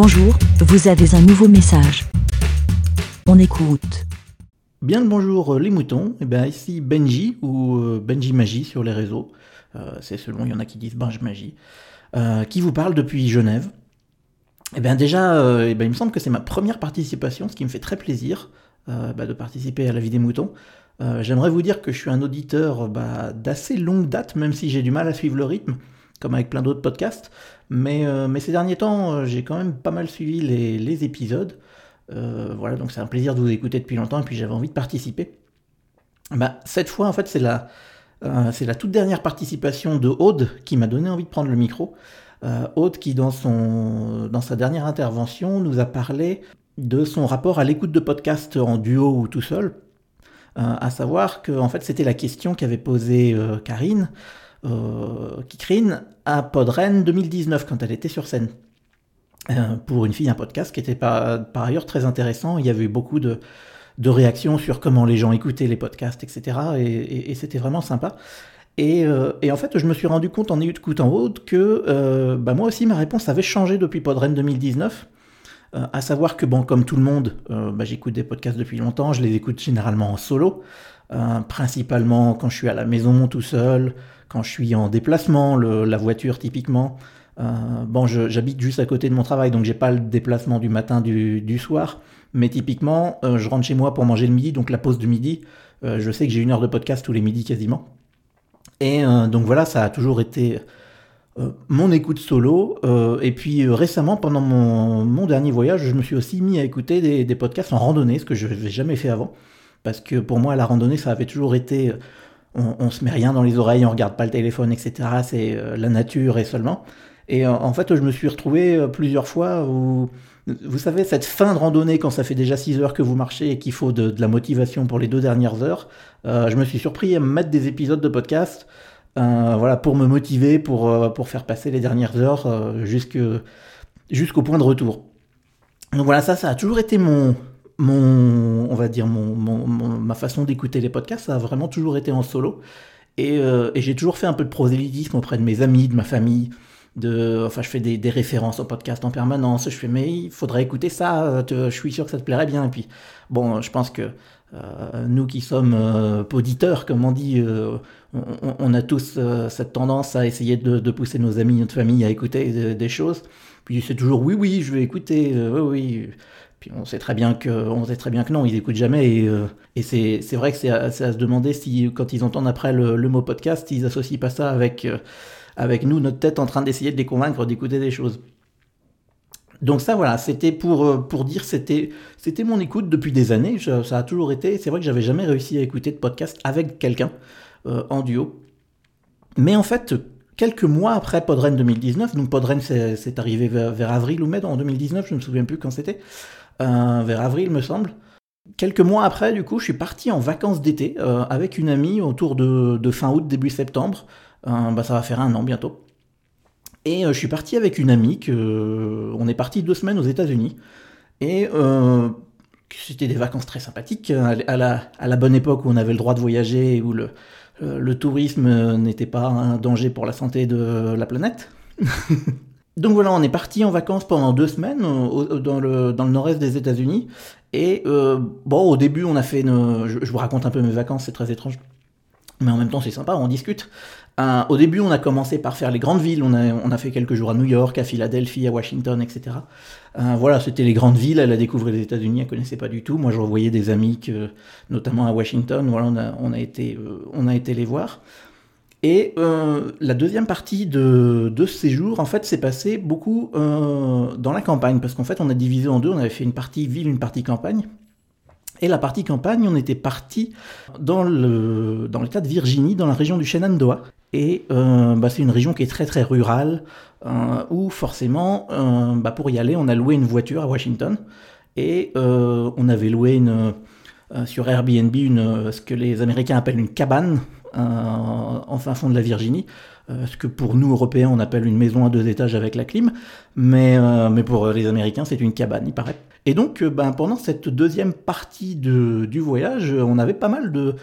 Bonjour, vous avez un nouveau message. On écoute. Bien le bonjour euh, les moutons, et bien ici Benji ou euh, Benji Magie sur les réseaux, euh, c'est selon, il y en a qui disent Benji Magie, qui vous parle depuis Genève. Et bien déjà, ben, il me semble que c'est ma première participation, ce qui me fait très plaisir bah, de participer à la vie des moutons. J'aimerais vous dire que je suis un auditeur bah, d'assez longue date, même si j'ai du mal à suivre le rythme, comme avec plein d'autres podcasts. Mais, mais ces derniers temps, j'ai quand même pas mal suivi les, épisodes. Euh, voilà, donc c'est un plaisir de vous écouter depuis longtemps et puis j'avais envie de participer. Bah, cette fois, en fait, c'est la, euh, la toute dernière participation de Aude qui m'a donné envie de prendre le micro. Euh, Aude qui, dans, dans sa dernière intervention, nous a parlé de son rapport à l'écoute de podcasts en duo ou tout seul. à savoir que, en fait, c'était la question qu'avait posée Karine, Kikrine, à Podren 2019 quand elle était sur scène. Euh, pour une fille un podcast qui était par, par ailleurs très intéressant. Il y avait eu beaucoup de, de, réactions sur comment les gens écoutaient les podcasts, etc. Et, c'était vraiment sympa. Et, euh, et, en fait, je me suis rendu compte en écoutant Aude que euh, bah moi aussi ma réponse avait changé depuis Podren 2019. Euh, à savoir que, bon, comme tout le monde, euh, bah, j'écoute des podcasts depuis longtemps, je les écoute généralement en solo, principalement quand je suis à la maison tout seul, quand je suis en déplacement, la voiture typiquement, euh, bon, j'habite juste à côté de mon travail, donc j'ai pas le déplacement du matin, du, soir. Mais typiquement, euh, je rentre chez moi pour manger le midi, donc la pause du midi. Euh, je sais que j'ai une heure de podcast tous les midis quasiment. Et donc voilà, ça a toujours été mon écoute solo. et puis récemment, pendant mon, mon, dernier voyage, je me suis aussi mis à écouter des, des podcasts en randonnée, ce que je n'avais jamais fait avant. Parce que pour moi, la randonnée, ça avait toujours été on, on, se met rien dans les oreilles, on regarde pas le téléphone, etc. C'est la nature et seulement. Et euh, en fait, je me suis retrouvé euh, plusieurs fois où, vous savez, cette fin de randonnée, quand ça fait déjà 6 heures que vous marchez et qu'il faut de, la motivation pour les deux dernières heures, euh, je me suis surpris à me mettre des épisodes de podcast voilà, pour me motiver, pour, pour faire passer les dernières heures jusqu'au point de retour. Donc voilà, ça, ça a toujours été mon, mon on va dire, mon, ma façon d'écouter les podcasts, ça a vraiment toujours été en solo. Et, et j'ai toujours fait un peu de prosélytisme auprès de mes amis, de ma famille, enfin, je fais des, références au podcast en permanence. Je fais, mais il faudrait écouter ça. je suis sûr que ça te plairait bien. Et puis, bon, je pense que euh, nous qui sommes euh, auditeurs, comme on dit, euh, on, a tous cette tendance à essayer de, pousser nos amis, notre famille à écouter des choses. Puis c'est toujours oui, oui, je vais écouter, oui, oui. Puis on sait très bien que, on sait très bien que non, ils écoutent jamais. Et, et c'est vrai que c'est à, se demander si, quand ils entendent après le, le mot podcast, ils associent pas ça avec avec nous, notre tête en train d'essayer de les convaincre d'écouter des choses. Donc ça voilà, c'était pour, euh, pour dire c'était c'était mon écoute depuis des années, ça a toujours été, c'est vrai que j'avais jamais réussi à écouter de podcast avec quelqu'un euh, en duo. Mais en fait, quelques mois après Podren 2019, donc Podren c'est arrivé vers, avril ou mai en 2019, je ne me souviens plus quand c'était, euh, vers avril me semble. Quelques mois après, du coup, je suis parti en vacances d'été avec une amie autour de, de fin août, début septembre. Euh, bah, ça va faire un an bientôt. Et euh, je suis parti avec une amie, que, euh, on est parti deux semaines aux États-Unis. Et c'était des vacances très sympathiques, à la, à la, bonne époque où on avait le droit de voyager, où le, le tourisme n'était pas un danger pour la santé de la planète. Donc voilà, on est parti en vacances pendant deux semaines dans le, dans le nord-est des États-Unis. Et bon, au début, on a fait une... je, vous raconte un peu mes vacances, c'est très étrange. Mais en même temps, c'est sympa, on discute. Au début, on a commencé par faire les grandes villes. On a, on a fait quelques jours à New York, à Philadelphie, à Washington, etc. Euh, voilà, c'était les grandes villes. Elle a découvert les États-Unis, elle connaissait pas du tout. Moi, je revoyais des amis, notamment à Washington. Voilà, on a, on a, été, euh, on a été les voir. Et euh, la deuxième partie de, de ce séjour, en fait, s'est passé beaucoup dans la campagne, parce qu'en fait, on a divisé en deux. On avait fait une partie ville, une partie campagne. Et la partie campagne, on était parti dans le dans l'État de Virginie, dans la région du Shenandoah. Et euh, bah, c'est une région qui est très très rurale, euh, où forcément, euh, bah, pour y aller, on a loué une voiture à Washington. Et on avait loué une, sur Airbnb une, ce que les Américains appellent une cabane en fin fond de la Virginie. ce que pour nous, Européens, on appelle une maison à deux étages avec la clim. Mais, mais pour les Américains, c'est une cabane, il paraît. Et donc, ben, pendant cette deuxième partie de, du voyage, on avait pas mal de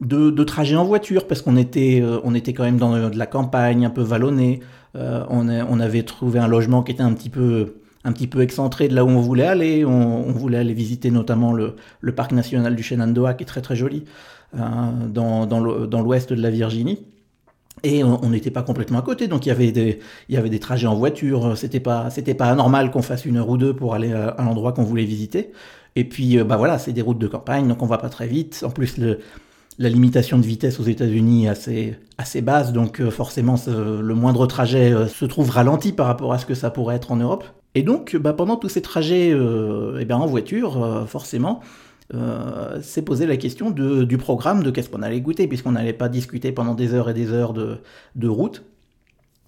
de, de trajets en voiture parce qu'on était, euh, on était quand même dans de la campagne, un peu vallonnée. Euh, on, on, avait trouvé un logement qui était un petit peu, un petit peu excentré de là où on voulait aller. On, voulait aller visiter notamment le, le, parc national du Shenandoah, qui est très très joli, euh, dans, dans l'ouest de la Virginie. Et on n'était pas complètement à côté, donc il y avait des, il y avait des trajets en voiture. C'était pas, c'était pas anormal qu'on fasse une heure ou deux pour aller à, l'endroit qu'on voulait visiter. Et puis, euh, bah voilà, c'est des routes de campagne, donc on va pas très vite. En plus, le, la limitation de vitesse aux États-Unis est assez, basse, donc euh, forcément le moindre trajet euh, se trouve ralenti par rapport à ce que ça pourrait être en Europe. Et donc bah, pendant tous ces trajets euh, eh ben, en voiture, forcément, s'est posé la question du programme, de qu'est-ce qu'on allait goûter, puisqu'on n'allait pas discuter pendant des heures et des heures de route.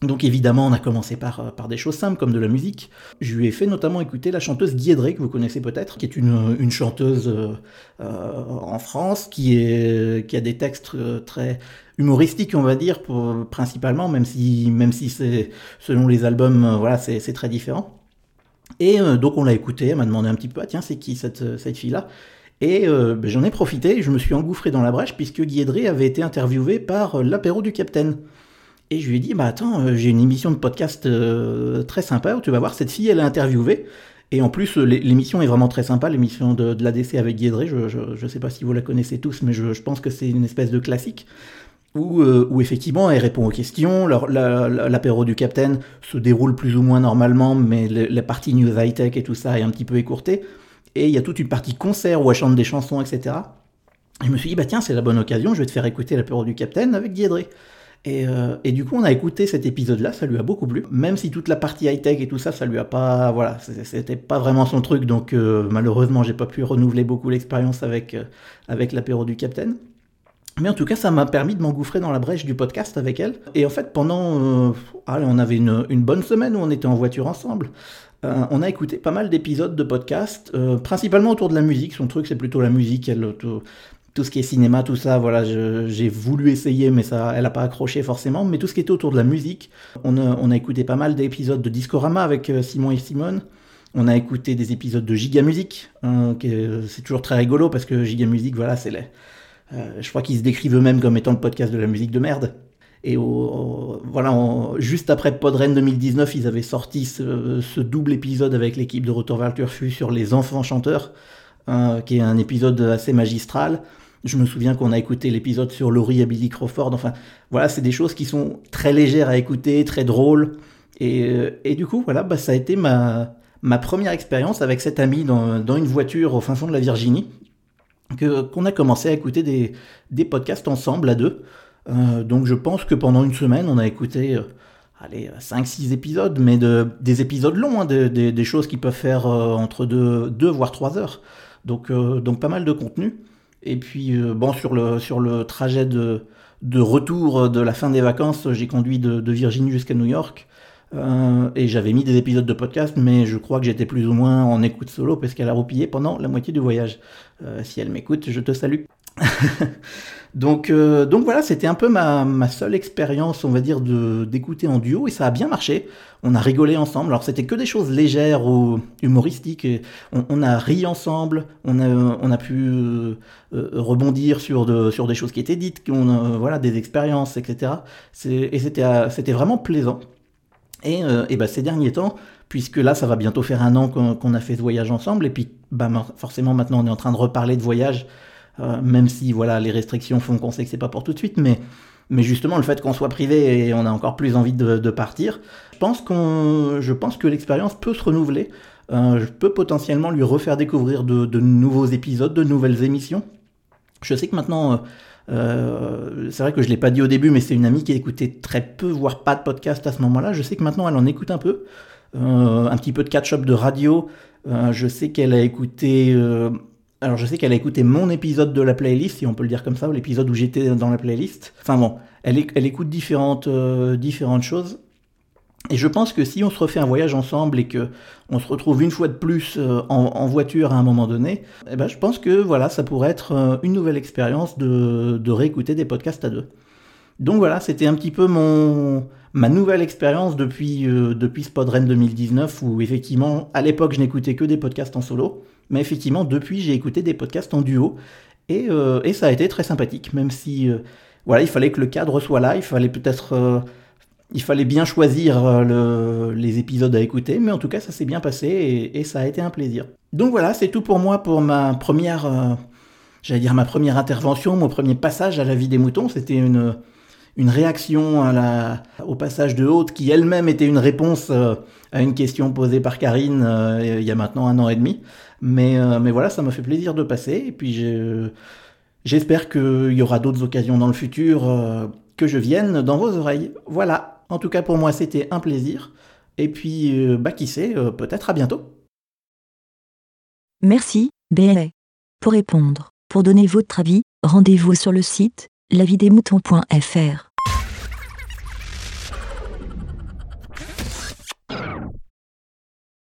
Donc évidemment, on a commencé par, euh, par des choses simples comme de la musique. Je lui ai fait notamment écouter la chanteuse Guédré, que vous connaissez peut-être, qui est une, une chanteuse euh, euh, en France, qui, est, a des textes très humoristiques, on va dire, principalement, même si, c'est selon les albums, voilà, c'est très différent. Et donc on l'a écouté, elle m'a demandé un petit peu, ah tiens, c'est qui cette, fille-là? Et ben, j'en ai profité, je me suis engouffré dans la brèche, puisque Guédré avait été interviewé par l'apéro du Capitaine. Et je lui ai dit, bah attends, euh, j'ai une émission de podcast euh, très sympa où tu vas voir, cette fille, elle est interviewée. Et en plus, euh, l'émission est vraiment très sympa, l'émission de, de l'ADC avec Guédré. Je ne sais pas si vous la connaissez tous, mais je, pense que c'est une espèce de classique. Où, où, effectivement elle répond aux questions, l'apéro du Capitaine se déroule plus ou moins normalement, mais la partie news high-tech et tout ça est un petit peu écourtée. Et il y a toute une partie concert où elle chante des chansons, etc. Et je me suis dit, bah tiens, c'est la bonne occasion, je vais te faire écouter l'apéro du Capitaine avec Euh, et, du coup, on a écouté cet épisode-là, ça lui a beaucoup plu. Même si toute la partie high-tech et tout ça, ça lui a pas, voilà, c'était pas vraiment son truc. Donc euh, malheureusement, j'ai pas pu renouveler beaucoup l'expérience avec euh, avec l'apéro du Capitaine. Mais en tout cas, ça m'a permis de m'engouffrer dans la brèche du podcast avec elle. Et en fait, pendant, allez, on avait une, une, bonne semaine où on était en voiture ensemble. on a écouté pas mal d'épisodes de podcast, principalement autour de la musique. Son truc, c'est plutôt la musique. Elle, tout ce qui est cinéma, tout ça, voilà, j'ai voulu essayer, mais ça, elle n'a pas accroché forcément. Mais tout ce qui était autour de la musique, on a, écouté pas mal d'épisodes de Discorama avec euh, Simon et Simone. On a écouté des épisodes de Giga hein, c'est toujours très rigolo parce que Giga voilà, c'est les, euh, je crois qu'ils se décrivent eux-mêmes comme étant le podcast de la musique de merde. Et voilà, juste après Podren 2019, ils avaient sorti ce, ce double épisode avec l'équipe de Retour vers Turfu sur les enfants chanteurs, hein, qui est un épisode assez magistral. Je me souviens qu'on a écouté l'épisode sur Laurie et Billy Crawford. Enfin, voilà, c'est des choses qui sont très légères à écouter, très drôles. Et, euh, et du coup, voilà, bah, ça a été ma, ma première expérience avec cet ami dans, dans, une voiture au fin fond de la Virginie, que, qu'on a commencé à écouter des, des podcasts ensemble à deux. Euh, donc je pense que pendant une semaine, on a écouté euh, allez, 5-6 épisodes, mais de, des épisodes longs, hein, des, choses qui peuvent faire entre 2 deux, voire 3 heures. Donc, donc pas mal de contenu. Et puis, euh, bon, sur le, sur le trajet de, de retour de la fin des vacances, j'ai conduit de, Virginie jusqu'à New York. Euh, et j'avais mis des épisodes de podcast, mais je crois que j'étais plus ou moins en écoute solo parce qu'elle a roupillé pendant la moitié du voyage. Euh, si elle m'écoute, je te salue. donc, euh, donc voilà, c'était un peu ma, ma seule expérience, on va dire, de d'écouter en duo et ça a bien marché. On a rigolé ensemble. Alors c'était que des choses légères ou humoristiques. on, on, a ri ensemble. On a, on a pu euh, rebondir sur, de, sur des choses qui étaient dites, on voilà, des expériences, etc. Et c'était c'était vraiment plaisant. Et, euh, et bah, ces derniers temps, puisque là, ça va bientôt faire un an qu'on a fait ce voyage ensemble, et puis bah, forcément maintenant on est en train de reparler de voyage, euh, même si voilà les restrictions font qu'on sait que c'est pas pour tout de suite, mais, mais justement le fait qu'on soit privé et on a encore plus envie de, de partir, je pense, qu'on, je pense que l'expérience peut se renouveler. Euh, je peux potentiellement lui refaire découvrir de, de, nouveaux épisodes, de nouvelles émissions. Je sais que maintenant euh, c'est vrai que je l'ai pas dit au début, mais c'est une amie qui écoutait très peu, voire pas de podcast à ce moment-là. Je sais que maintenant elle en écoute un peu, euh, un petit peu de catch-up de radio. Euh, je sais qu'elle a écouté, alors je sais qu'elle a écouté mon épisode de la playlist, si on peut le dire comme ça, l'épisode où j'étais dans la playlist. Enfin bon, elle, écoute différentes, différentes choses. Et je pense que si on se refait un voyage ensemble et que on se retrouve une fois de plus euh, en, voiture à un moment donné, eh ben je pense que voilà, ça pourrait être euh, une nouvelle expérience de réécouter des podcasts à deux. Donc voilà, c'était un petit peu mon ma nouvelle expérience depuis euh, depuis Spodren 2019 où effectivement à l'époque je n'écoutais que des podcasts en solo, mais effectivement depuis j'ai écouté des podcasts en duo et, euh, et ça a été très sympathique, même si voilà il fallait que le cadre soit là, il fallait peut-être il fallait bien choisir euh, les épisodes à écouter, mais en tout cas ça s'est bien passé et, ça a été un plaisir. Donc voilà, c'est tout pour moi pour ma première, euh, j'allais dire ma première intervention, mon premier passage à la vie des moutons. C'était une, une réaction au passage de Haute qui elle-même était une réponse euh, à une question posée par Karine il y a maintenant un an et demi. Mais, mais voilà, ça m'a fait plaisir de passer et puis j'espère qu'il y aura d'autres occasions dans le futur que je vienne dans vos oreilles. Voilà. En tout cas, pour moi, c'était un plaisir. Et puis, euh, bah, qui sait, euh, peut-être à bientôt. Merci, BLA. Pour répondre, pour donner votre avis, rendez-vous sur le site lavidemouton.fr.